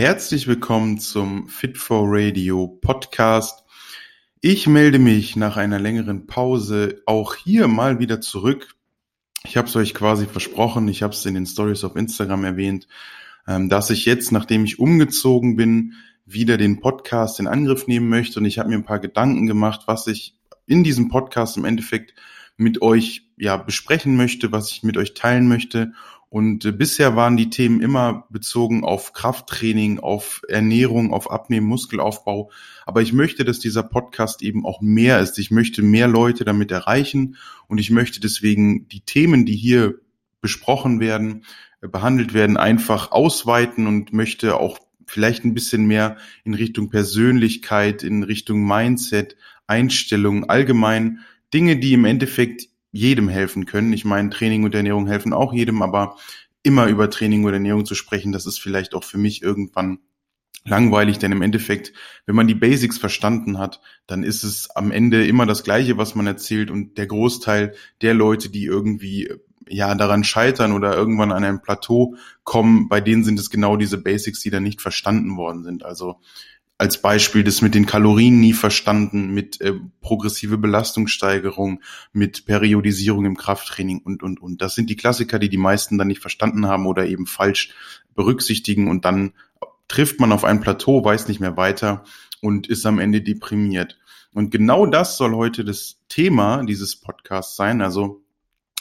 herzlich willkommen zum Fit for Radio Podcast. Ich melde mich nach einer längeren Pause auch hier mal wieder zurück. Ich habe es euch quasi versprochen, ich habe es in den Stories auf Instagram erwähnt, ähm, dass ich jetzt, nachdem ich umgezogen bin, wieder den Podcast in Angriff nehmen möchte. Und ich habe mir ein paar Gedanken gemacht, was ich in diesem Podcast im Endeffekt mit euch ja besprechen möchte, was ich mit euch teilen möchte. Und äh, bisher waren die Themen immer bezogen auf Krafttraining, auf Ernährung, auf Abnehmen, Muskelaufbau. Aber ich möchte, dass dieser Podcast eben auch mehr ist. Ich möchte mehr Leute damit erreichen und ich möchte deswegen die Themen, die hier besprochen werden, äh, behandelt werden, einfach ausweiten und möchte auch vielleicht ein bisschen mehr in Richtung Persönlichkeit, in Richtung Mindset, Einstellung, allgemein Dinge, die im Endeffekt jedem helfen können. Ich meine, Training und Ernährung helfen auch jedem, aber immer über Training oder Ernährung zu sprechen, das ist vielleicht auch für mich irgendwann langweilig, denn im Endeffekt, wenn man die Basics verstanden hat, dann ist es am Ende immer das Gleiche, was man erzählt und der Großteil der Leute, die irgendwie ja daran scheitern oder irgendwann an ein Plateau kommen, bei denen sind es genau diese Basics, die dann nicht verstanden worden sind. Also als Beispiel das mit den Kalorien nie verstanden, mit äh, progressive Belastungssteigerung, mit Periodisierung im Krafttraining und, und, und. Das sind die Klassiker, die die meisten dann nicht verstanden haben oder eben falsch berücksichtigen und dann trifft man auf ein Plateau, weiß nicht mehr weiter und ist am Ende deprimiert. Und genau das soll heute das Thema dieses Podcasts sein. Also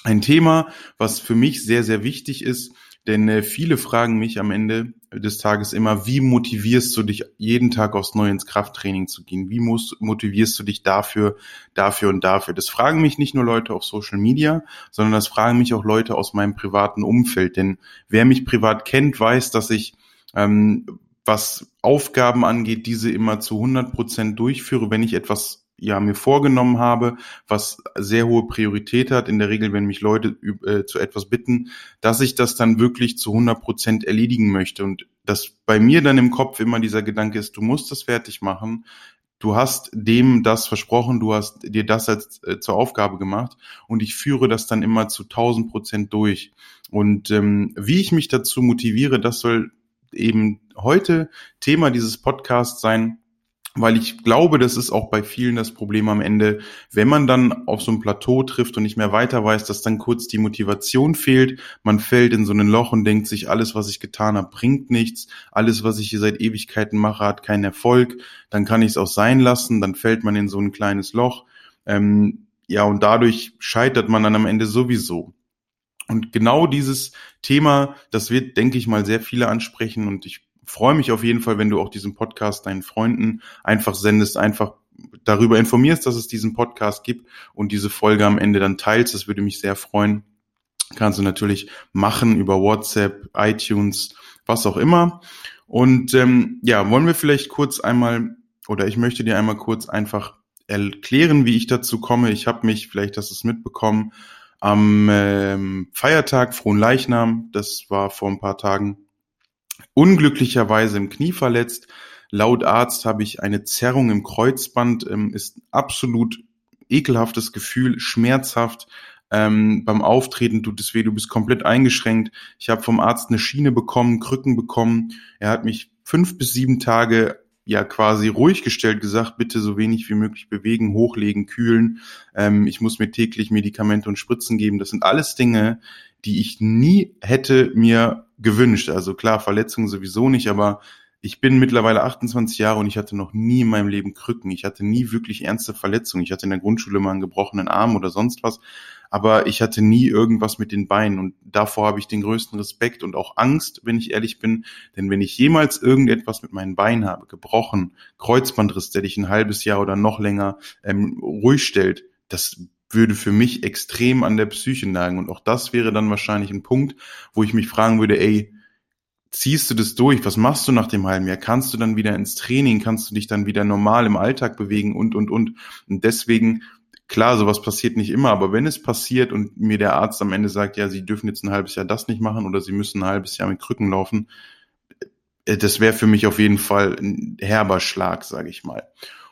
ein Thema, was für mich sehr, sehr wichtig ist, denn äh, viele fragen mich am Ende des Tages immer, wie motivierst du dich jeden Tag aufs Neue ins Krafttraining zu gehen? Wie muss, motivierst du dich dafür, dafür und dafür? Das fragen mich nicht nur Leute auf Social Media, sondern das fragen mich auch Leute aus meinem privaten Umfeld. Denn wer mich privat kennt, weiß, dass ich ähm, was Aufgaben angeht, diese immer zu 100 Prozent durchführe, wenn ich etwas ja mir vorgenommen habe, was sehr hohe Priorität hat, in der Regel, wenn mich Leute äh, zu etwas bitten, dass ich das dann wirklich zu 100 Prozent erledigen möchte. Und dass bei mir dann im Kopf immer dieser Gedanke ist, du musst das fertig machen, du hast dem das versprochen, du hast dir das als äh, zur Aufgabe gemacht und ich führe das dann immer zu 1000 Prozent durch. Und ähm, wie ich mich dazu motiviere, das soll eben heute Thema dieses Podcasts sein, weil ich glaube, das ist auch bei vielen das Problem am Ende, wenn man dann auf so ein Plateau trifft und nicht mehr weiter weiß, dass dann kurz die Motivation fehlt, man fällt in so ein Loch und denkt sich, alles, was ich getan habe, bringt nichts, alles, was ich hier seit Ewigkeiten mache, hat keinen Erfolg, dann kann ich es auch sein lassen, dann fällt man in so ein kleines Loch. Ähm, ja, und dadurch scheitert man dann am Ende sowieso. Und genau dieses Thema, das wird, denke ich mal, sehr viele ansprechen. Und ich freue mich auf jeden Fall, wenn du auch diesen Podcast deinen Freunden einfach sendest, einfach darüber informierst, dass es diesen Podcast gibt und diese Folge am Ende dann teilst. Das würde mich sehr freuen. Kannst du natürlich machen über WhatsApp, iTunes, was auch immer. Und ähm, ja, wollen wir vielleicht kurz einmal oder ich möchte dir einmal kurz einfach erklären, wie ich dazu komme. Ich habe mich, vielleicht hast du es mitbekommen, am ähm, Feiertag Frohen Leichnam, das war vor ein paar Tagen, unglücklicherweise im Knie verletzt. Laut Arzt habe ich eine Zerrung im Kreuzband, ähm, ist absolut ekelhaftes Gefühl, schmerzhaft. Ähm, beim Auftreten tut es weh, du bist komplett eingeschränkt. Ich habe vom Arzt eine Schiene bekommen, Krücken bekommen. Er hat mich fünf bis sieben Tage ja quasi ruhig gestellt, gesagt, bitte so wenig wie möglich bewegen, hochlegen, kühlen. Ähm, ich muss mir täglich Medikamente und Spritzen geben. Das sind alles Dinge, die ich nie hätte mir gewünscht. Also klar, Verletzungen sowieso nicht, aber ich bin mittlerweile 28 Jahre und ich hatte noch nie in meinem Leben Krücken. Ich hatte nie wirklich ernste Verletzungen. Ich hatte in der Grundschule mal einen gebrochenen Arm oder sonst was, aber ich hatte nie irgendwas mit den Beinen und davor habe ich den größten Respekt und auch Angst, wenn ich ehrlich bin, denn wenn ich jemals irgendetwas mit meinen Beinen habe, gebrochen, Kreuzbandriss, der dich ein halbes Jahr oder noch länger ähm, ruhig stellt, das würde für mich extrem an der Psyche nagen. Und auch das wäre dann wahrscheinlich ein Punkt, wo ich mich fragen würde, ey, ziehst du das durch? Was machst du nach dem halben Jahr? Kannst du dann wieder ins Training? Kannst du dich dann wieder normal im Alltag bewegen und, und, und? Und deswegen, klar, sowas passiert nicht immer, aber wenn es passiert und mir der Arzt am Ende sagt, ja, sie dürfen jetzt ein halbes Jahr das nicht machen oder sie müssen ein halbes Jahr mit Krücken laufen, äh, das wäre für mich auf jeden Fall ein herber Schlag, sage ich mal.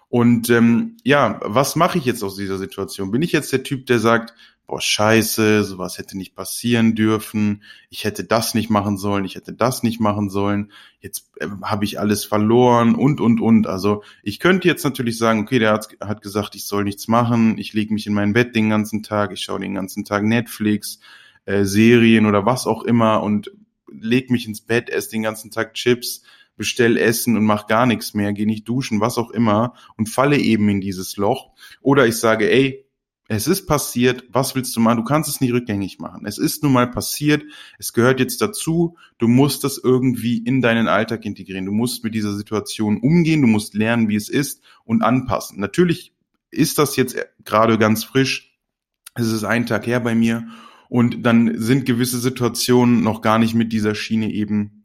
Und ähm, ja, was mache ich jetzt aus dieser Situation? Bin ich jetzt der Typ, der sagt, boah, scheiße, sowas hätte nicht passieren dürfen, ich hätte das nicht machen sollen, ich hätte das nicht machen sollen, jetzt äh, habe ich alles verloren und, und, und. Also ich könnte jetzt natürlich sagen, okay, der Arzt hat gesagt, ich soll nichts machen, ich lege mich in mein Bett den ganzen Tag, ich schaue den ganzen Tag Netflix, äh, Serien oder was auch immer und leg mich ins Bett, esse den ganzen Tag Chips, bestell Essen und mach gar nichts mehr, geh nicht duschen, was auch immer und falle eben in dieses Loch. Oder ich sage, ey, es ist passiert, was willst du machen? Du kannst es nicht rückgängig machen. Es ist nun mal passiert, es gehört jetzt dazu, du musst das irgendwie in deinen Alltag integrieren. Du musst mit dieser Situation umgehen, du musst lernen, wie es ist und anpassen. Natürlich ist das jetzt gerade ganz frisch. Es ist ein Tag her bei mir und dann sind gewisse Situationen noch gar nicht mit dieser Schiene eben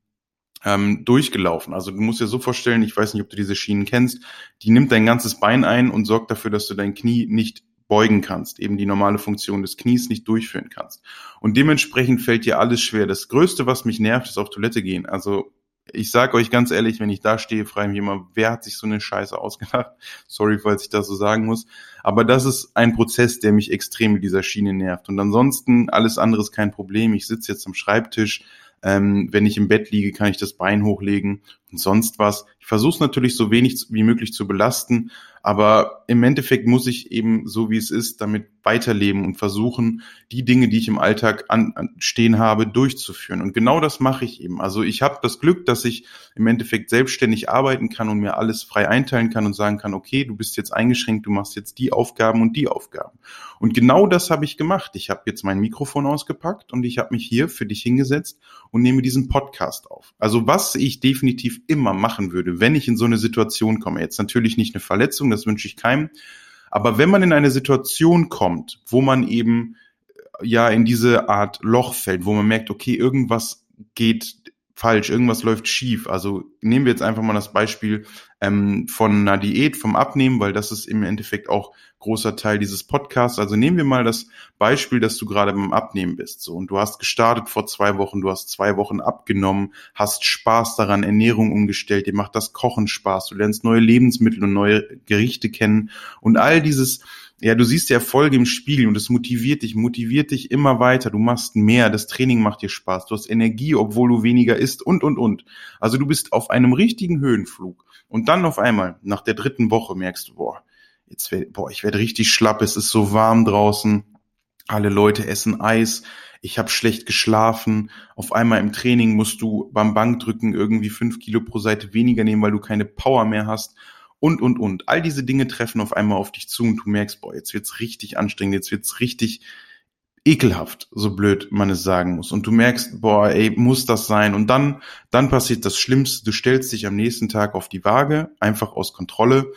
ähm, durchgelaufen. Also du musst dir so vorstellen, ich weiß nicht, ob du diese Schienen kennst, die nimmt dein ganzes Bein ein und sorgt dafür, dass du dein Knie nicht beugen kannst, eben die normale Funktion des Knies nicht durchführen kannst. Und dementsprechend fällt dir alles schwer. Das Größte, was mich nervt, ist auf Toilette gehen. Also ich sag euch ganz ehrlich, wenn ich da stehe, frage ich mich immer, wer hat sich so eine Scheiße ausgedacht? Sorry, falls ich das so sagen muss. Aber das ist ein Prozess, der mich extrem mit dieser Schiene nervt. Und ansonsten, alles andere ist kein Problem. Ich sitze jetzt am Schreibtisch. Ähm, wenn ich im Bett liege, kann ich das Bein hochlegen und sonst was. Ich versuche es natürlich so wenig wie möglich zu belasten, aber im Endeffekt muss ich eben so wie es ist damit weiterleben und versuchen, die Dinge, die ich im Alltag an, an stehen habe, durchzuführen. Und genau das mache ich eben. Also ich habe das Glück, dass ich im Endeffekt selbstständig arbeiten kann und mir alles frei einteilen kann und sagen kann, okay, du bist jetzt eingeschränkt, du machst jetzt die Aufgaben und die Aufgaben. Und genau das habe ich gemacht. Ich habe jetzt mein Mikrofon ausgepackt und ich habe mich hier für dich hingesetzt und nehme diesen Podcast auf. Also was ich definitiv immer machen würde, wenn ich in so eine Situation komme, jetzt natürlich nicht eine Verletzung, das wünsche ich keinem, aber wenn man in eine Situation kommt, wo man eben äh, ja in diese Art Loch fällt, wo man merkt, okay, irgendwas geht falsch, irgendwas läuft schief. Also nehmen wir jetzt einfach mal das Beispiel ähm, von einer Diät, vom Abnehmen, weil das ist im Endeffekt auch großer Teil dieses Podcasts. Also nehmen wir mal das Beispiel, dass du gerade beim Abnehmen bist. So und du hast gestartet vor zwei Wochen, du hast zwei Wochen abgenommen, hast Spaß daran, Ernährung umgestellt, dir macht das Kochen Spaß, du lernst neue Lebensmittel und neue Gerichte kennen und all dieses ja, du siehst die Erfolge im Spiegel und es motiviert dich, motiviert dich immer weiter. Du machst mehr, das Training macht dir Spaß, du hast Energie, obwohl du weniger isst und, und, und. Also du bist auf einem richtigen Höhenflug. Und dann auf einmal, nach der dritten Woche, merkst du, boah, jetzt werd, boah, ich werde richtig schlapp, es ist so warm draußen, alle Leute essen Eis, ich habe schlecht geschlafen, auf einmal im Training musst du beim Bankdrücken irgendwie fünf Kilo pro Seite weniger nehmen, weil du keine Power mehr hast und, und, und. All diese Dinge treffen auf einmal auf dich zu und du merkst, boah, jetzt wird's richtig anstrengend, jetzt wird's richtig ekelhaft, so blöd man es sagen muss. Und du merkst, boah, ey, muss das sein? Und dann, dann passiert das Schlimmste. Du stellst dich am nächsten Tag auf die Waage, einfach aus Kontrolle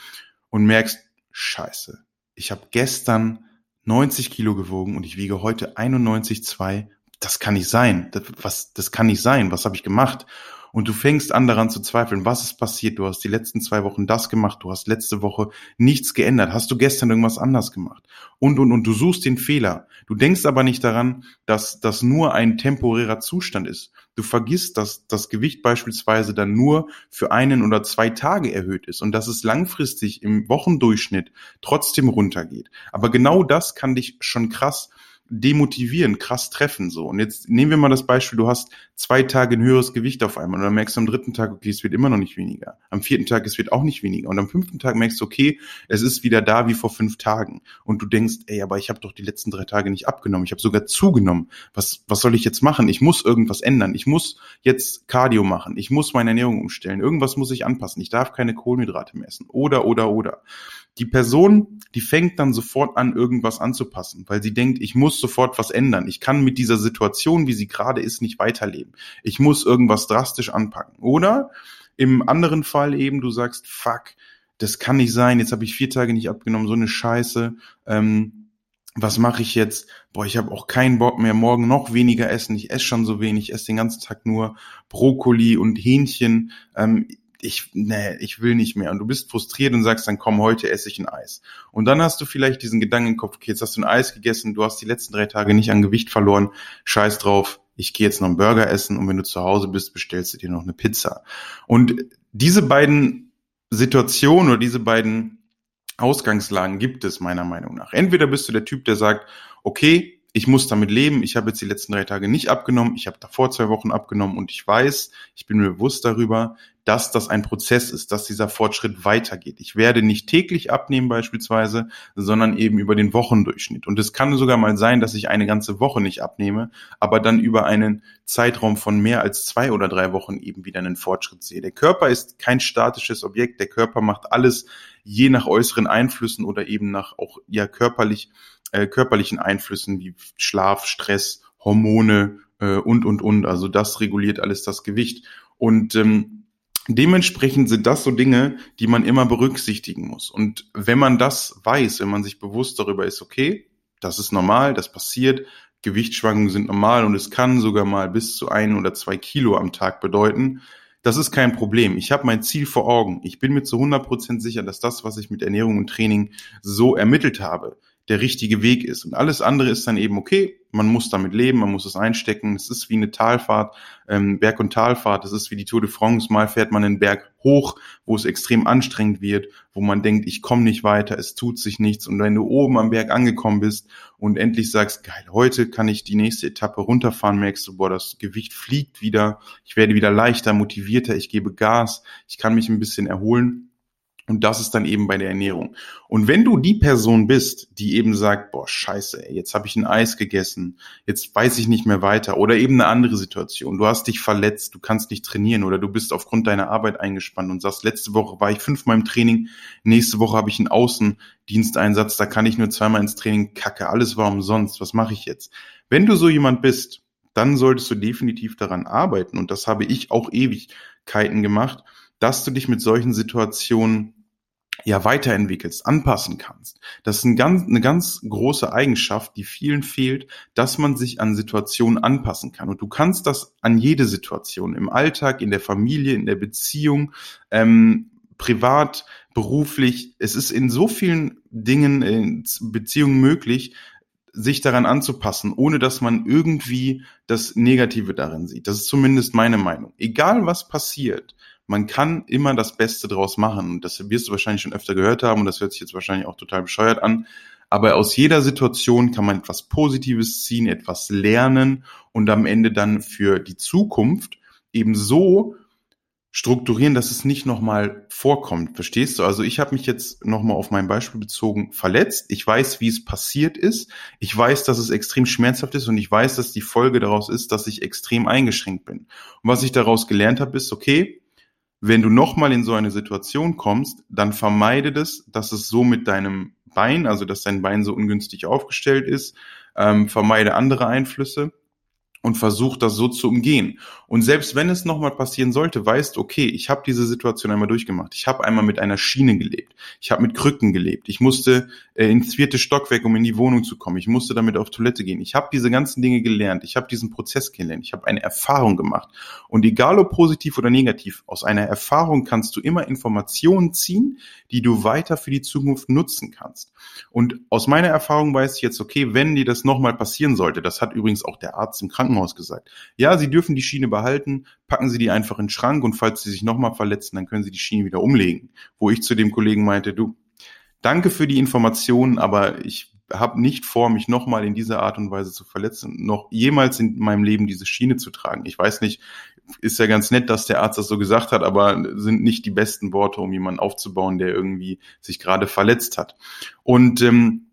und merkst, scheiße, ich habe gestern 90 Kilo gewogen und ich wiege heute 91,2. Das kann nicht sein. Das, was, das kann nicht sein. Was habe ich gemacht? Und du fängst an daran zu zweifeln, was ist passiert? Du hast die letzten zwei Wochen das gemacht, du hast letzte Woche nichts geändert, hast du gestern irgendwas anders gemacht und und und du suchst den Fehler. Du denkst aber nicht daran, dass das nur ein temporärer Zustand ist. Du vergisst, dass das Gewicht beispielsweise dann nur für einen oder zwei Tage erhöht ist und dass es langfristig im Wochendurchschnitt trotzdem runtergeht. Aber genau das kann dich schon krass demotivieren, krass treffen so. Und jetzt nehmen wir mal das Beispiel, du hast zwei Tage ein höheres Gewicht auf einmal und dann merkst du am dritten Tag, okay, es wird immer noch nicht weniger. Am vierten Tag, es wird auch nicht weniger. Und am fünften Tag merkst du, okay, es ist wieder da wie vor fünf Tagen. Und du denkst, ey, aber ich habe doch die letzten drei Tage nicht abgenommen. Ich habe sogar zugenommen. Was, was soll ich jetzt machen? Ich muss irgendwas ändern. Ich muss jetzt Cardio machen. Ich muss meine Ernährung umstellen. Irgendwas muss ich anpassen. Ich darf keine Kohlenhydrate messen. Oder, oder, oder. Die Person, die fängt dann sofort an, irgendwas anzupassen, weil sie denkt, ich muss sofort was ändern. Ich kann mit dieser Situation, wie sie gerade ist, nicht weiterleben. Ich muss irgendwas drastisch anpacken. Oder im anderen Fall eben, du sagst, fuck, das kann nicht sein, jetzt habe ich vier Tage nicht abgenommen, so eine Scheiße. Ähm, was mache ich jetzt? Boah, ich habe auch keinen Bock mehr, morgen noch weniger essen. Ich esse schon so wenig, ich esse den ganzen Tag nur Brokkoli und Hähnchen. Ähm, ich, nee, ich will nicht mehr. Und du bist frustriert und sagst dann, komm, heute esse ich ein Eis. Und dann hast du vielleicht diesen Gedanken im Kopf, okay, jetzt hast du ein Eis gegessen, du hast die letzten drei Tage nicht an Gewicht verloren, scheiß drauf, ich gehe jetzt noch einen Burger essen und wenn du zu Hause bist, bestellst du dir noch eine Pizza. Und diese beiden Situationen oder diese beiden Ausgangslagen gibt es meiner Meinung nach. Entweder bist du der Typ, der sagt, okay, ich muss damit leben. Ich habe jetzt die letzten drei Tage nicht abgenommen. Ich habe davor zwei Wochen abgenommen und ich weiß, ich bin mir bewusst darüber, dass das ein Prozess ist, dass dieser Fortschritt weitergeht. Ich werde nicht täglich abnehmen beispielsweise, sondern eben über den Wochendurchschnitt. Und es kann sogar mal sein, dass ich eine ganze Woche nicht abnehme, aber dann über einen Zeitraum von mehr als zwei oder drei Wochen eben wieder einen Fortschritt sehe. Der Körper ist kein statisches Objekt. Der Körper macht alles je nach äußeren Einflüssen oder eben nach auch ja körperlich äh, körperlichen Einflüssen wie Schlaf, Stress, Hormone äh, und, und, und. Also das reguliert alles das Gewicht. Und ähm, dementsprechend sind das so Dinge, die man immer berücksichtigen muss. Und wenn man das weiß, wenn man sich bewusst darüber ist, okay, das ist normal, das passiert, Gewichtsschwankungen sind normal und es kann sogar mal bis zu ein oder zwei Kilo am Tag bedeuten, das ist kein Problem. Ich habe mein Ziel vor Augen. Ich bin mir zu 100 Prozent sicher, dass das, was ich mit Ernährung und Training so ermittelt habe, der richtige Weg ist. Und alles andere ist dann eben okay, man muss damit leben, man muss es einstecken. Es ist wie eine Talfahrt, ähm, Berg- und Talfahrt. Es ist wie die Tour de France. Mal fährt man einen Berg hoch, wo es extrem anstrengend wird, wo man denkt, ich komme nicht weiter, es tut sich nichts. Und wenn du oben am Berg angekommen bist und endlich sagst, geil, heute kann ich die nächste Etappe runterfahren, merkst du, boah, das Gewicht fliegt wieder, ich werde wieder leichter, motivierter, ich gebe Gas, ich kann mich ein bisschen erholen und das ist dann eben bei der Ernährung. Und wenn du die Person bist, die eben sagt, boah, scheiße, ey, jetzt habe ich ein Eis gegessen, jetzt weiß ich nicht mehr weiter oder eben eine andere Situation, du hast dich verletzt, du kannst nicht trainieren oder du bist aufgrund deiner Arbeit eingespannt und sagst, letzte Woche war ich fünfmal im Training, nächste Woche habe ich einen Außendiensteinsatz, da kann ich nur zweimal ins Training, kacke, alles war umsonst, was mache ich jetzt? Wenn du so jemand bist, dann solltest du definitiv daran arbeiten und das habe ich auch Ewigkeiten gemacht, dass du dich mit solchen Situationen ja weiterentwickelst, anpassen kannst. Das ist ein ganz, eine ganz große Eigenschaft, die vielen fehlt, dass man sich an Situationen anpassen kann. Und du kannst das an jede Situation, im Alltag, in der Familie, in der Beziehung, ähm, privat, beruflich. Es ist in so vielen Dingen, in Beziehungen möglich, sich daran anzupassen, ohne dass man irgendwie das Negative darin sieht. Das ist zumindest meine Meinung. Egal was passiert, man kann immer das Beste draus machen. Und das wirst du wahrscheinlich schon öfter gehört haben und das hört sich jetzt wahrscheinlich auch total bescheuert an. Aber aus jeder Situation kann man etwas Positives ziehen, etwas lernen und am Ende dann für die Zukunft eben so strukturieren, dass es nicht nochmal vorkommt. Verstehst du? Also ich habe mich jetzt nochmal auf mein Beispiel bezogen verletzt. Ich weiß, wie es passiert ist. Ich weiß, dass es extrem schmerzhaft ist und ich weiß, dass die Folge daraus ist, dass ich extrem eingeschränkt bin. Und was ich daraus gelernt habe, ist, okay, wenn du nochmal in so eine Situation kommst, dann vermeide das, dass es so mit deinem Bein, also dass dein Bein so ungünstig aufgestellt ist, ähm, vermeide andere Einflüsse und versucht das so zu umgehen. Und selbst wenn es nochmal passieren sollte, weißt, okay, ich habe diese Situation einmal durchgemacht. Ich habe einmal mit einer Schiene gelebt. Ich habe mit Krücken gelebt. Ich musste äh, ins vierte Stockwerk, um in die Wohnung zu kommen. Ich musste damit auf Toilette gehen. Ich habe diese ganzen Dinge gelernt. Ich habe diesen Prozess gelernt. Ich habe eine Erfahrung gemacht. Und egal ob positiv oder negativ, aus einer Erfahrung kannst du immer Informationen ziehen, die du weiter für die Zukunft nutzen kannst. Und aus meiner Erfahrung weiß ich jetzt, okay, wenn dir das nochmal passieren sollte, das hat übrigens auch der Arzt im Krankenhaus Krankenhaus gesagt. Ja, Sie dürfen die Schiene behalten, packen Sie die einfach in den Schrank und falls Sie sich nochmal verletzen, dann können Sie die Schiene wieder umlegen. Wo ich zu dem Kollegen meinte, du, danke für die Informationen, aber ich habe nicht vor, mich nochmal in dieser Art und Weise zu verletzen, noch jemals in meinem Leben diese Schiene zu tragen. Ich weiß nicht, ist ja ganz nett, dass der Arzt das so gesagt hat, aber sind nicht die besten Worte, um jemanden aufzubauen, der irgendwie sich gerade verletzt hat. Und ähm,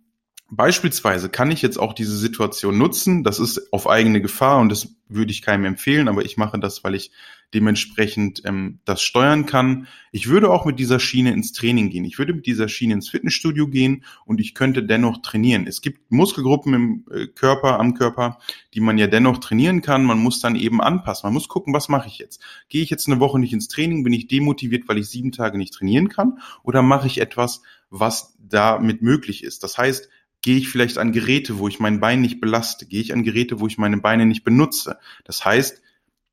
Beispielsweise kann ich jetzt auch diese Situation nutzen. Das ist auf eigene Gefahr und das würde ich keinem empfehlen, aber ich mache das, weil ich dementsprechend ähm, das steuern kann. Ich würde auch mit dieser Schiene ins Training gehen. Ich würde mit dieser Schiene ins Fitnessstudio gehen und ich könnte dennoch trainieren. Es gibt Muskelgruppen im äh, Körper, am Körper, die man ja dennoch trainieren kann. Man muss dann eben anpassen. Man muss gucken, was mache ich jetzt? Gehe ich jetzt eine Woche nicht ins Training? Bin ich demotiviert, weil ich sieben Tage nicht trainieren kann? Oder mache ich etwas, was damit möglich ist? Das heißt, Gehe ich vielleicht an Geräte, wo ich mein Bein nicht belaste? Gehe ich an Geräte, wo ich meine Beine nicht benutze? Das heißt,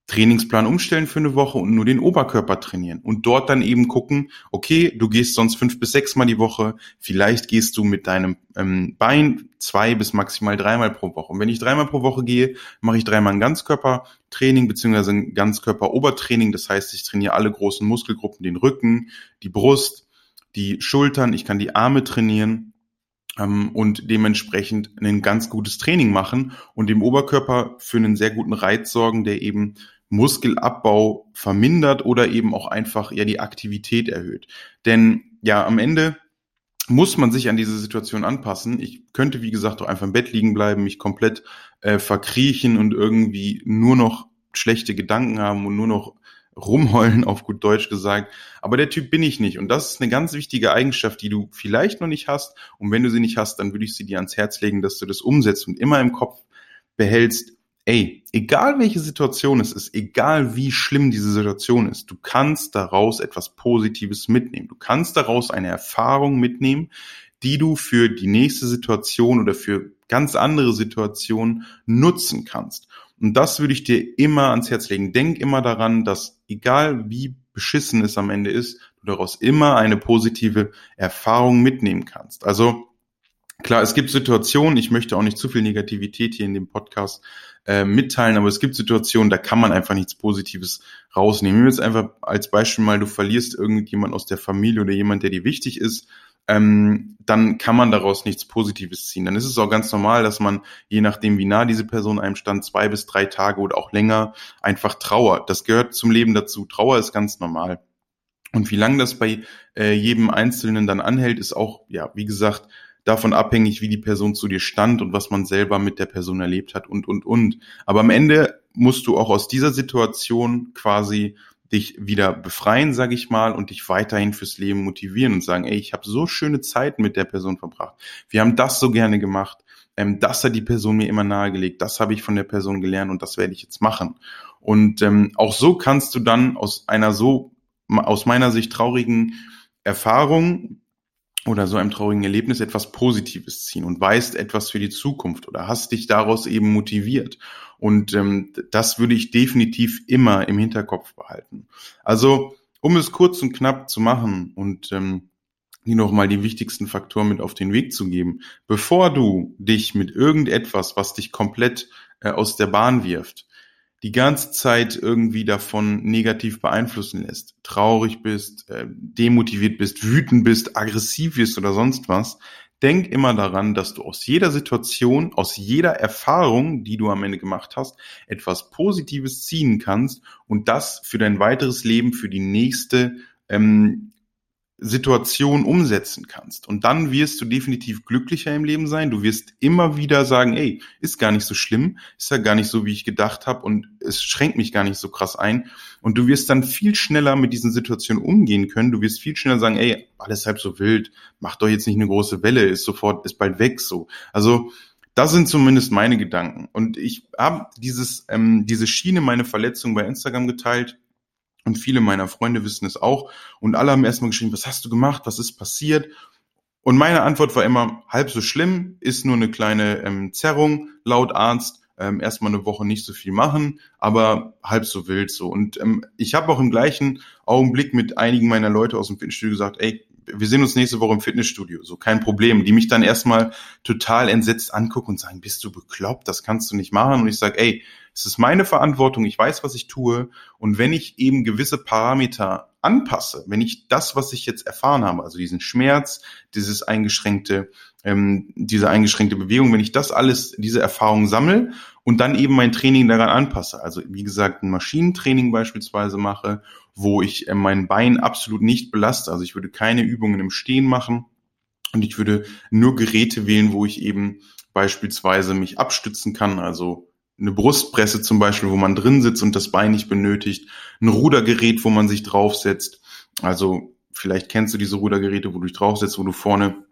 Trainingsplan umstellen für eine Woche und nur den Oberkörper trainieren und dort dann eben gucken, okay, du gehst sonst fünf bis sechs Mal die Woche, vielleicht gehst du mit deinem ähm, Bein zwei bis maximal dreimal pro Woche. Und wenn ich dreimal pro Woche gehe, mache ich dreimal ein Ganzkörpertraining beziehungsweise ein Ganzkörperobertraining. Das heißt, ich trainiere alle großen Muskelgruppen, den Rücken, die Brust, die Schultern, ich kann die Arme trainieren und dementsprechend ein ganz gutes Training machen und dem Oberkörper für einen sehr guten Reiz sorgen, der eben Muskelabbau vermindert oder eben auch einfach ja die Aktivität erhöht. Denn ja, am Ende muss man sich an diese Situation anpassen. Ich könnte, wie gesagt, auch einfach im Bett liegen bleiben, mich komplett äh, verkriechen und irgendwie nur noch schlechte Gedanken haben und nur noch rumheulen, auf gut Deutsch gesagt. Aber der Typ bin ich nicht. Und das ist eine ganz wichtige Eigenschaft, die du vielleicht noch nicht hast. Und wenn du sie nicht hast, dann würde ich sie dir ans Herz legen, dass du das umsetzt und immer im Kopf behältst, ey, egal welche Situation es ist, egal wie schlimm diese Situation ist, du kannst daraus etwas Positives mitnehmen. Du kannst daraus eine Erfahrung mitnehmen, die du für die nächste Situation oder für ganz andere Situationen nutzen kannst. Und das würde ich dir immer ans Herz legen. Denk immer daran, dass egal wie beschissen es am Ende ist, du daraus immer eine positive Erfahrung mitnehmen kannst. Also Klar, es gibt Situationen, ich möchte auch nicht zu viel Negativität hier in dem Podcast äh, mitteilen, aber es gibt Situationen, da kann man einfach nichts Positives rausnehmen. Nehmen wir jetzt einfach als Beispiel mal, du verlierst irgendjemand aus der Familie oder jemand, der dir wichtig ist, ähm, dann kann man daraus nichts Positives ziehen. Dann ist es auch ganz normal, dass man, je nachdem, wie nah diese Person einem stand, zwei bis drei Tage oder auch länger einfach trauert. Das gehört zum Leben dazu. Trauer ist ganz normal. Und wie lange das bei äh, jedem Einzelnen dann anhält, ist auch, ja, wie gesagt, davon abhängig, wie die Person zu dir stand und was man selber mit der Person erlebt hat und, und, und. Aber am Ende musst du auch aus dieser Situation quasi dich wieder befreien, sag ich mal, und dich weiterhin fürs Leben motivieren und sagen, ey, ich habe so schöne Zeiten mit der Person verbracht. Wir haben das so gerne gemacht. Ähm, das hat die Person mir immer nahegelegt. Das habe ich von der Person gelernt und das werde ich jetzt machen. Und ähm, auch so kannst du dann aus einer so aus meiner Sicht traurigen Erfahrung oder so einem traurigen Erlebnis etwas Positives ziehen und weißt etwas für die Zukunft oder hast dich daraus eben motiviert. Und ähm, das würde ich definitiv immer im Hinterkopf behalten. Also, um es kurz und knapp zu machen und ähm, die nochmal die wichtigsten Faktoren mit auf den Weg zu geben, bevor du dich mit irgendetwas, was dich komplett äh, aus der Bahn wirft, die ganze Zeit irgendwie davon negativ beeinflussen lässt, traurig bist, äh, demotiviert bist, wütend bist, aggressiv wirst oder sonst was, denk immer daran, dass du aus jeder Situation, aus jeder Erfahrung, die du am Ende gemacht hast, etwas Positives ziehen kannst und das für dein weiteres Leben, für die nächste ähm, Situation umsetzen kannst. Und dann wirst du definitiv glücklicher im Leben sein. Du wirst immer wieder sagen, ey, ist gar nicht so schlimm, ist ja gar nicht so, wie ich gedacht habe und es schränkt mich gar nicht so krass ein. Und du wirst dann viel schneller mit diesen Situationen umgehen können. Du wirst viel schneller sagen, ey, alles halb so wild, mach doch jetzt nicht eine große Welle, ist sofort, ist bald weg so. Also das sind zumindest meine Gedanken. Und ich habe dieses, ähm, diese Schiene, meine Verletzung bei Instagram geteilt und viele meiner Freunde wissen es auch. Und alle haben erstmal geschrieben, was hast du gemacht? Was ist passiert? Und meine Antwort war immer, halb so schlimm, ist nur eine kleine ähm, Zerrung, laut Arzt. Ähm, erstmal eine Woche nicht so viel machen, aber halb so wild so. Und ähm, ich habe auch im gleichen Augenblick mit einigen meiner Leute aus dem Fitnessstudio gesagt, ey, wir sehen uns nächste Woche im Fitnessstudio, so kein Problem. Die mich dann erstmal total entsetzt angucken und sagen, bist du bekloppt, das kannst du nicht machen. Und ich sage, ey, es ist meine Verantwortung, ich weiß, was ich tue. Und wenn ich eben gewisse Parameter anpasse, wenn ich das, was ich jetzt erfahren habe, also diesen Schmerz, dieses eingeschränkte, ähm, diese eingeschränkte Bewegung, wenn ich das alles, diese Erfahrung sammle und dann eben mein Training daran anpasse, also wie gesagt ein Maschinentraining beispielsweise mache, wo ich äh, mein Bein absolut nicht belaste, also ich würde keine Übungen im Stehen machen und ich würde nur Geräte wählen, wo ich eben beispielsweise mich abstützen kann, also eine Brustpresse zum Beispiel, wo man drin sitzt und das Bein nicht benötigt, ein Rudergerät, wo man sich draufsetzt. Also vielleicht kennst du diese Rudergeräte, wo du dich draufsetzt, wo du vorne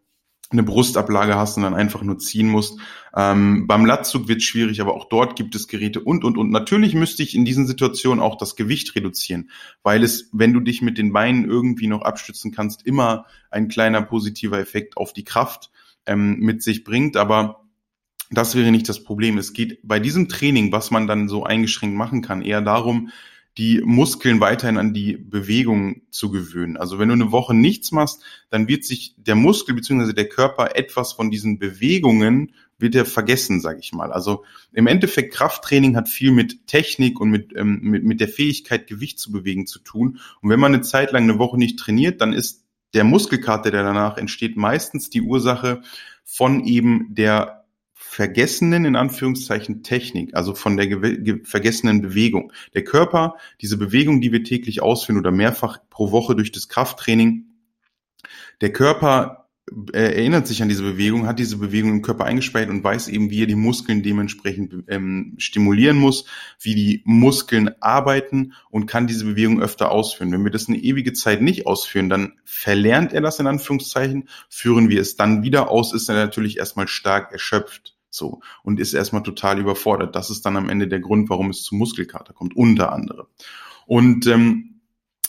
eine Brustablage hast und dann einfach nur ziehen musst. Ähm, beim Latzug wird schwierig, aber auch dort gibt es Geräte und, und, und. Natürlich müsste ich in diesen Situationen auch das Gewicht reduzieren, weil es, wenn du dich mit den Beinen irgendwie noch abstützen kannst, immer ein kleiner positiver Effekt auf die Kraft ähm, mit sich bringt. Aber das wäre nicht das Problem. Es geht bei diesem Training, was man dann so eingeschränkt machen kann, eher darum, die Muskeln weiterhin an die Bewegung zu gewöhnen. Also wenn du eine Woche nichts machst, dann wird sich der Muskel bzw. der Körper etwas von diesen Bewegungen wird er vergessen, sage ich mal. Also im Endeffekt Krafttraining hat viel mit Technik und mit, ähm, mit, mit der Fähigkeit, Gewicht zu bewegen zu tun. Und wenn man eine Zeit lang eine Woche nicht trainiert, dann ist der Muskelkater, der danach entsteht, meistens die Ursache von eben der vergessenen, in Anführungszeichen, Technik, also von der vergessenen Bewegung. Der Körper, diese Bewegung, die wir täglich ausführen oder mehrfach pro Woche durch das Krafttraining, der Körper er erinnert sich an diese Bewegung, hat diese Bewegung im Körper eingespeichert und weiß eben, wie er die Muskeln dementsprechend ähm, stimulieren muss, wie die Muskeln arbeiten und kann diese Bewegung öfter ausführen. Wenn wir das eine ewige Zeit nicht ausführen, dann verlernt er das in Anführungszeichen. Führen wir es dann wieder aus, ist er natürlich erstmal stark erschöpft. So. Und ist erstmal total überfordert. Das ist dann am Ende der Grund, warum es zu Muskelkater kommt, unter anderem. Und ähm,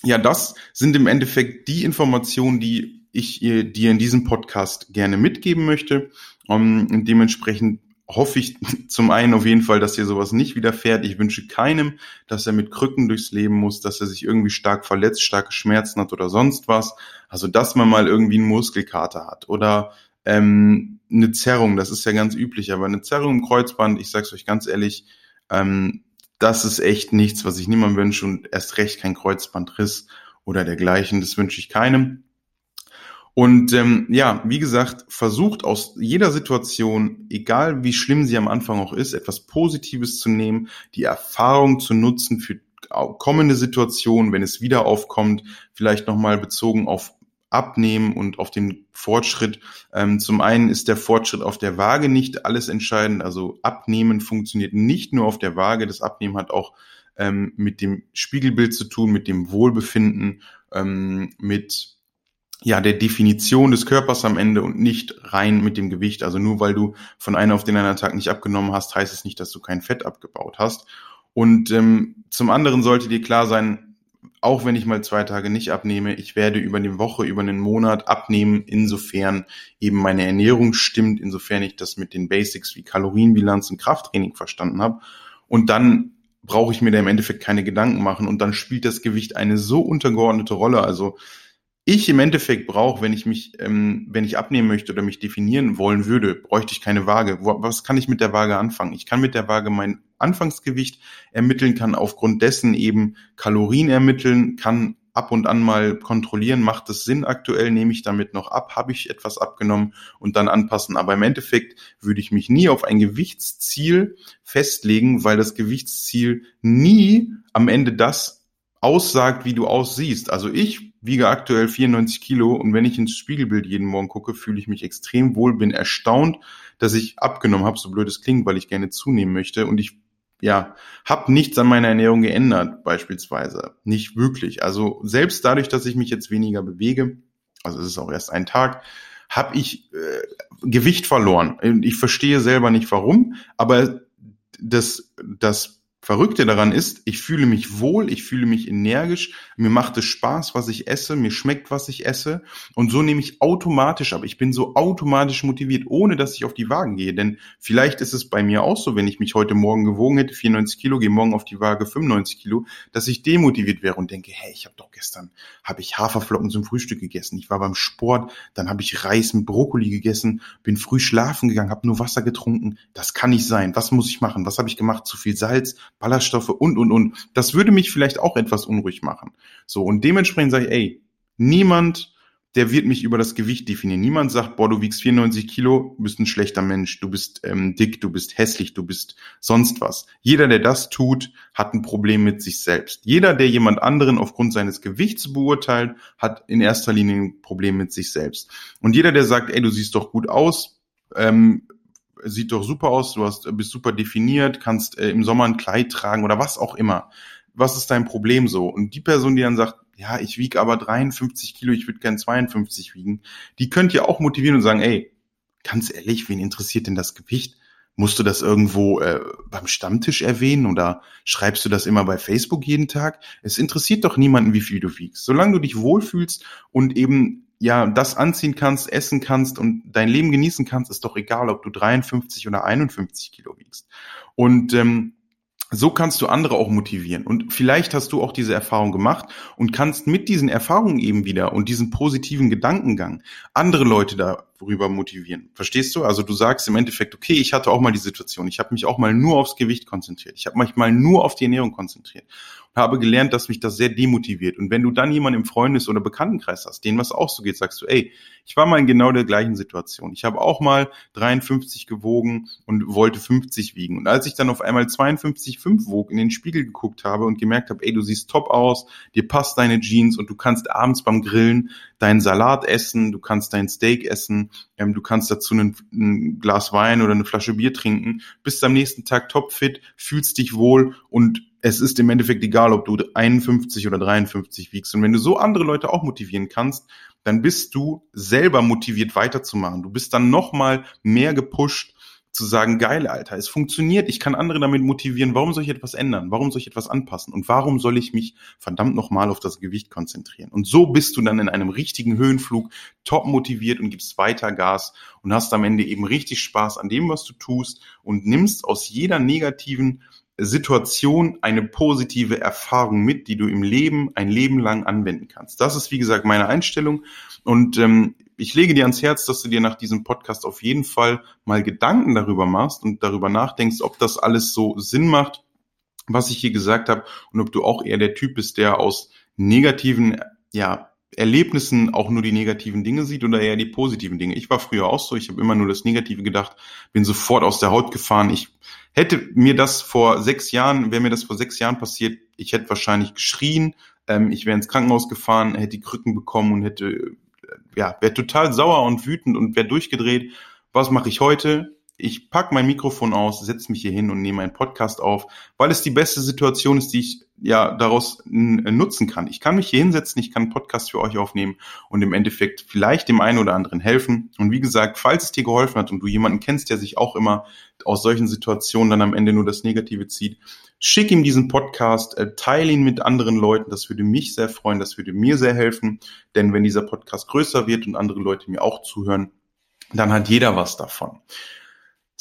ja, das sind im Endeffekt die Informationen, die ich dir in diesem Podcast gerne mitgeben möchte. Um, ähm, dementsprechend hoffe ich zum einen auf jeden Fall, dass dir sowas nicht widerfährt. Ich wünsche keinem, dass er mit Krücken durchs Leben muss, dass er sich irgendwie stark verletzt, starke Schmerzen hat oder sonst was. Also, dass man mal irgendwie einen Muskelkater hat oder ähm, eine Zerrung, das ist ja ganz üblich, aber eine Zerrung im Kreuzband, ich sag's euch ganz ehrlich, ähm, das ist echt nichts, was ich niemandem wünsche und erst recht kein Kreuzbandriss oder dergleichen. Das wünsche ich keinem. Und ähm, ja, wie gesagt, versucht aus jeder Situation, egal wie schlimm sie am Anfang auch ist, etwas Positives zu nehmen, die Erfahrung zu nutzen für kommende Situationen, wenn es wieder aufkommt, vielleicht nochmal bezogen auf Abnehmen und auf den Fortschritt. Ähm, zum einen ist der Fortschritt auf der Waage nicht alles entscheidend. Also Abnehmen funktioniert nicht nur auf der Waage. Das Abnehmen hat auch ähm, mit dem Spiegelbild zu tun, mit dem Wohlbefinden, ähm, mit ja, der Definition des Körpers am Ende und nicht rein mit dem Gewicht. Also nur weil du von einem auf den anderen Tag nicht abgenommen hast, heißt es nicht, dass du kein Fett abgebaut hast. Und ähm, zum anderen sollte dir klar sein, auch wenn ich mal zwei Tage nicht abnehme, ich werde über eine Woche, über einen Monat abnehmen, insofern eben meine Ernährung stimmt, insofern ich das mit den Basics wie Kalorienbilanz und Krafttraining verstanden habe. Und dann brauche ich mir da im Endeffekt keine Gedanken machen und dann spielt das Gewicht eine so untergeordnete Rolle. Also ich im Endeffekt brauche, wenn ich mich, ähm, wenn ich abnehmen möchte oder mich definieren wollen würde, bräuchte ich keine Waage. Was kann ich mit der Waage anfangen? Ich kann mit der Waage mein Anfangsgewicht ermitteln, kann aufgrund dessen eben Kalorien ermitteln, kann ab und an mal kontrollieren, macht es Sinn aktuell, nehme ich damit noch ab, habe ich etwas abgenommen und dann anpassen. Aber im Endeffekt würde ich mich nie auf ein Gewichtsziel festlegen, weil das Gewichtsziel nie am Ende das aussagt, wie du aussiehst. Also ich wiege aktuell 94 Kilo und wenn ich ins Spiegelbild jeden Morgen gucke, fühle ich mich extrem wohl, bin erstaunt, dass ich abgenommen habe, so blöd es klingt, weil ich gerne zunehmen möchte und ich ja, habe nichts an meiner Ernährung geändert, beispielsweise. Nicht wirklich. Also selbst dadurch, dass ich mich jetzt weniger bewege, also es ist auch erst ein Tag, habe ich äh, Gewicht verloren. Ich verstehe selber nicht warum, aber das, das Verrückte daran ist, ich fühle mich wohl, ich fühle mich energisch, mir macht es Spaß, was ich esse, mir schmeckt, was ich esse und so nehme ich automatisch ab. Ich bin so automatisch motiviert, ohne dass ich auf die Wagen gehe. Denn vielleicht ist es bei mir auch so, wenn ich mich heute Morgen gewogen hätte, 94 Kilo, gehe morgen auf die Waage 95 Kilo, dass ich demotiviert wäre und denke, hey, ich habe doch gestern, habe ich Haferflocken zum Frühstück gegessen, ich war beim Sport, dann habe ich Reis mit Brokkoli gegessen, bin früh schlafen gegangen, habe nur Wasser getrunken. Das kann nicht sein. Was muss ich machen? Was habe ich gemacht? Zu viel Salz? Ballaststoffe und, und, und. Das würde mich vielleicht auch etwas unruhig machen. So, und dementsprechend sage ich, ey, niemand, der wird mich über das Gewicht definieren. Niemand sagt, boah, du wiegst 94 Kilo, du bist ein schlechter Mensch, du bist ähm, dick, du bist hässlich, du bist sonst was. Jeder, der das tut, hat ein Problem mit sich selbst. Jeder, der jemand anderen aufgrund seines Gewichts beurteilt, hat in erster Linie ein Problem mit sich selbst. Und jeder, der sagt, ey, du siehst doch gut aus, ähm, sieht doch super aus, du hast, bist super definiert, kannst äh, im Sommer ein Kleid tragen oder was auch immer. Was ist dein Problem so? Und die Person, die dann sagt, ja, ich wiege aber 53 Kilo, ich würde gern 52 wiegen, die könnt ihr auch motivieren und sagen, ey, ganz ehrlich, wen interessiert denn das Gewicht? Musst du das irgendwo äh, beim Stammtisch erwähnen oder schreibst du das immer bei Facebook jeden Tag? Es interessiert doch niemanden, wie viel du wiegst. Solange du dich wohlfühlst und eben ja, das anziehen kannst, essen kannst und dein Leben genießen kannst, ist doch egal, ob du 53 oder 51 Kilo wiegst. Und ähm, so kannst du andere auch motivieren. Und vielleicht hast du auch diese Erfahrung gemacht und kannst mit diesen Erfahrungen eben wieder und diesem positiven Gedankengang andere Leute darüber motivieren. Verstehst du? Also du sagst im Endeffekt, okay, ich hatte auch mal die Situation, ich habe mich auch mal nur aufs Gewicht konzentriert, ich habe mich mal nur auf die Ernährung konzentriert habe gelernt, dass mich das sehr demotiviert. Und wenn du dann jemanden im Freundes- oder Bekanntenkreis hast, denen was auch so geht, sagst du, ey, ich war mal in genau der gleichen Situation. Ich habe auch mal 53 gewogen und wollte 50 wiegen. Und als ich dann auf einmal 52,5 wog, in den Spiegel geguckt habe und gemerkt habe, ey, du siehst top aus, dir passt deine Jeans und du kannst abends beim Grillen deinen Salat essen, du kannst dein Steak essen, ähm, du kannst dazu ein, ein Glas Wein oder eine Flasche Bier trinken, bist am nächsten Tag topfit, fühlst dich wohl und es ist im Endeffekt egal, ob du 51 oder 53 wiegst. Und wenn du so andere Leute auch motivieren kannst, dann bist du selber motiviert weiterzumachen. Du bist dann nochmal mehr gepusht zu sagen, geil, Alter, es funktioniert, ich kann andere damit motivieren, warum soll ich etwas ändern, warum soll ich etwas anpassen und warum soll ich mich verdammt nochmal auf das Gewicht konzentrieren. Und so bist du dann in einem richtigen Höhenflug top motiviert und gibst weiter Gas und hast am Ende eben richtig Spaß an dem, was du tust und nimmst aus jeder negativen Situation eine positive Erfahrung mit, die du im Leben ein Leben lang anwenden kannst. Das ist, wie gesagt, meine Einstellung. Und ähm, ich lege dir ans Herz, dass du dir nach diesem Podcast auf jeden Fall mal Gedanken darüber machst und darüber nachdenkst, ob das alles so Sinn macht, was ich hier gesagt habe, und ob du auch eher der Typ bist, der aus negativen ja, Erlebnissen auch nur die negativen Dinge sieht oder eher die positiven Dinge. Ich war früher auch so, ich habe immer nur das Negative gedacht, bin sofort aus der Haut gefahren. Ich hätte mir das vor sechs Jahren, wäre mir das vor sechs Jahren passiert, ich hätte wahrscheinlich geschrien, ähm, ich wäre ins Krankenhaus gefahren, hätte die Krücken bekommen und hätte, äh, ja, wäre total sauer und wütend und wäre durchgedreht. Was mache ich heute? ich pack mein Mikrofon aus, setze mich hier hin und nehme einen Podcast auf, weil es die beste Situation ist, die ich ja daraus nutzen kann. Ich kann mich hier hinsetzen, ich kann einen Podcast für euch aufnehmen und im Endeffekt vielleicht dem einen oder anderen helfen. Und wie gesagt, falls es dir geholfen hat und du jemanden kennst, der sich auch immer aus solchen Situationen dann am Ende nur das Negative zieht, schick ihm diesen Podcast, äh, teile ihn mit anderen Leuten. Das würde mich sehr freuen, das würde mir sehr helfen. Denn wenn dieser Podcast größer wird und andere Leute mir auch zuhören, dann hat jeder was davon.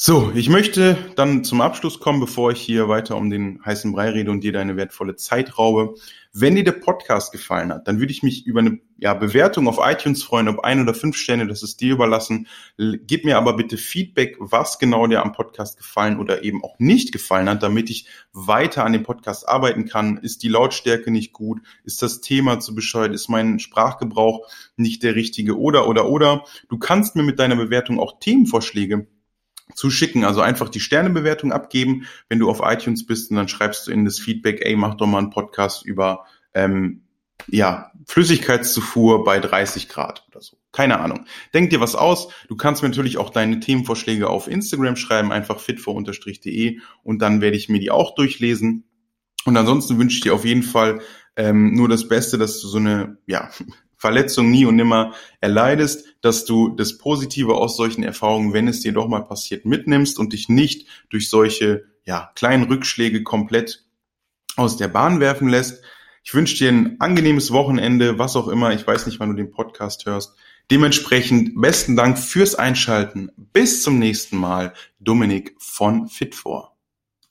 So, ich möchte dann zum Abschluss kommen, bevor ich hier weiter um den heißen Brei rede und dir deine wertvolle Zeit raube. Wenn dir der Podcast gefallen hat, dann würde ich mich über eine ja, Bewertung auf iTunes freuen, ob ein oder fünf Sterne, das ist dir überlassen. Gib mir aber bitte Feedback, was genau dir am Podcast gefallen oder eben auch nicht gefallen hat, damit ich weiter an dem Podcast arbeiten kann. Ist die Lautstärke nicht gut? Ist das Thema zu bescheuert? Ist mein Sprachgebrauch nicht der richtige? Oder, oder, oder. Du kannst mir mit deiner Bewertung auch Themenvorschläge zu schicken. Also einfach die Sternebewertung abgeben, wenn du auf iTunes bist und dann schreibst du in das Feedback, ey, mach doch mal einen Podcast über ähm, ja, Flüssigkeitszufuhr bei 30 Grad oder so. Keine Ahnung. Denk dir was aus. Du kannst mir natürlich auch deine Themenvorschläge auf Instagram schreiben, einfach fitfor-de und dann werde ich mir die auch durchlesen. Und ansonsten wünsche ich dir auf jeden Fall ähm, nur das Beste, dass du so eine ja, Verletzung nie und nimmer erleidest, dass du das Positive aus solchen Erfahrungen, wenn es dir doch mal passiert, mitnimmst und dich nicht durch solche ja, kleinen Rückschläge komplett aus der Bahn werfen lässt. Ich wünsche dir ein angenehmes Wochenende, was auch immer. Ich weiß nicht, wann du den Podcast hörst. Dementsprechend besten Dank fürs Einschalten. Bis zum nächsten Mal. Dominik von Fit4.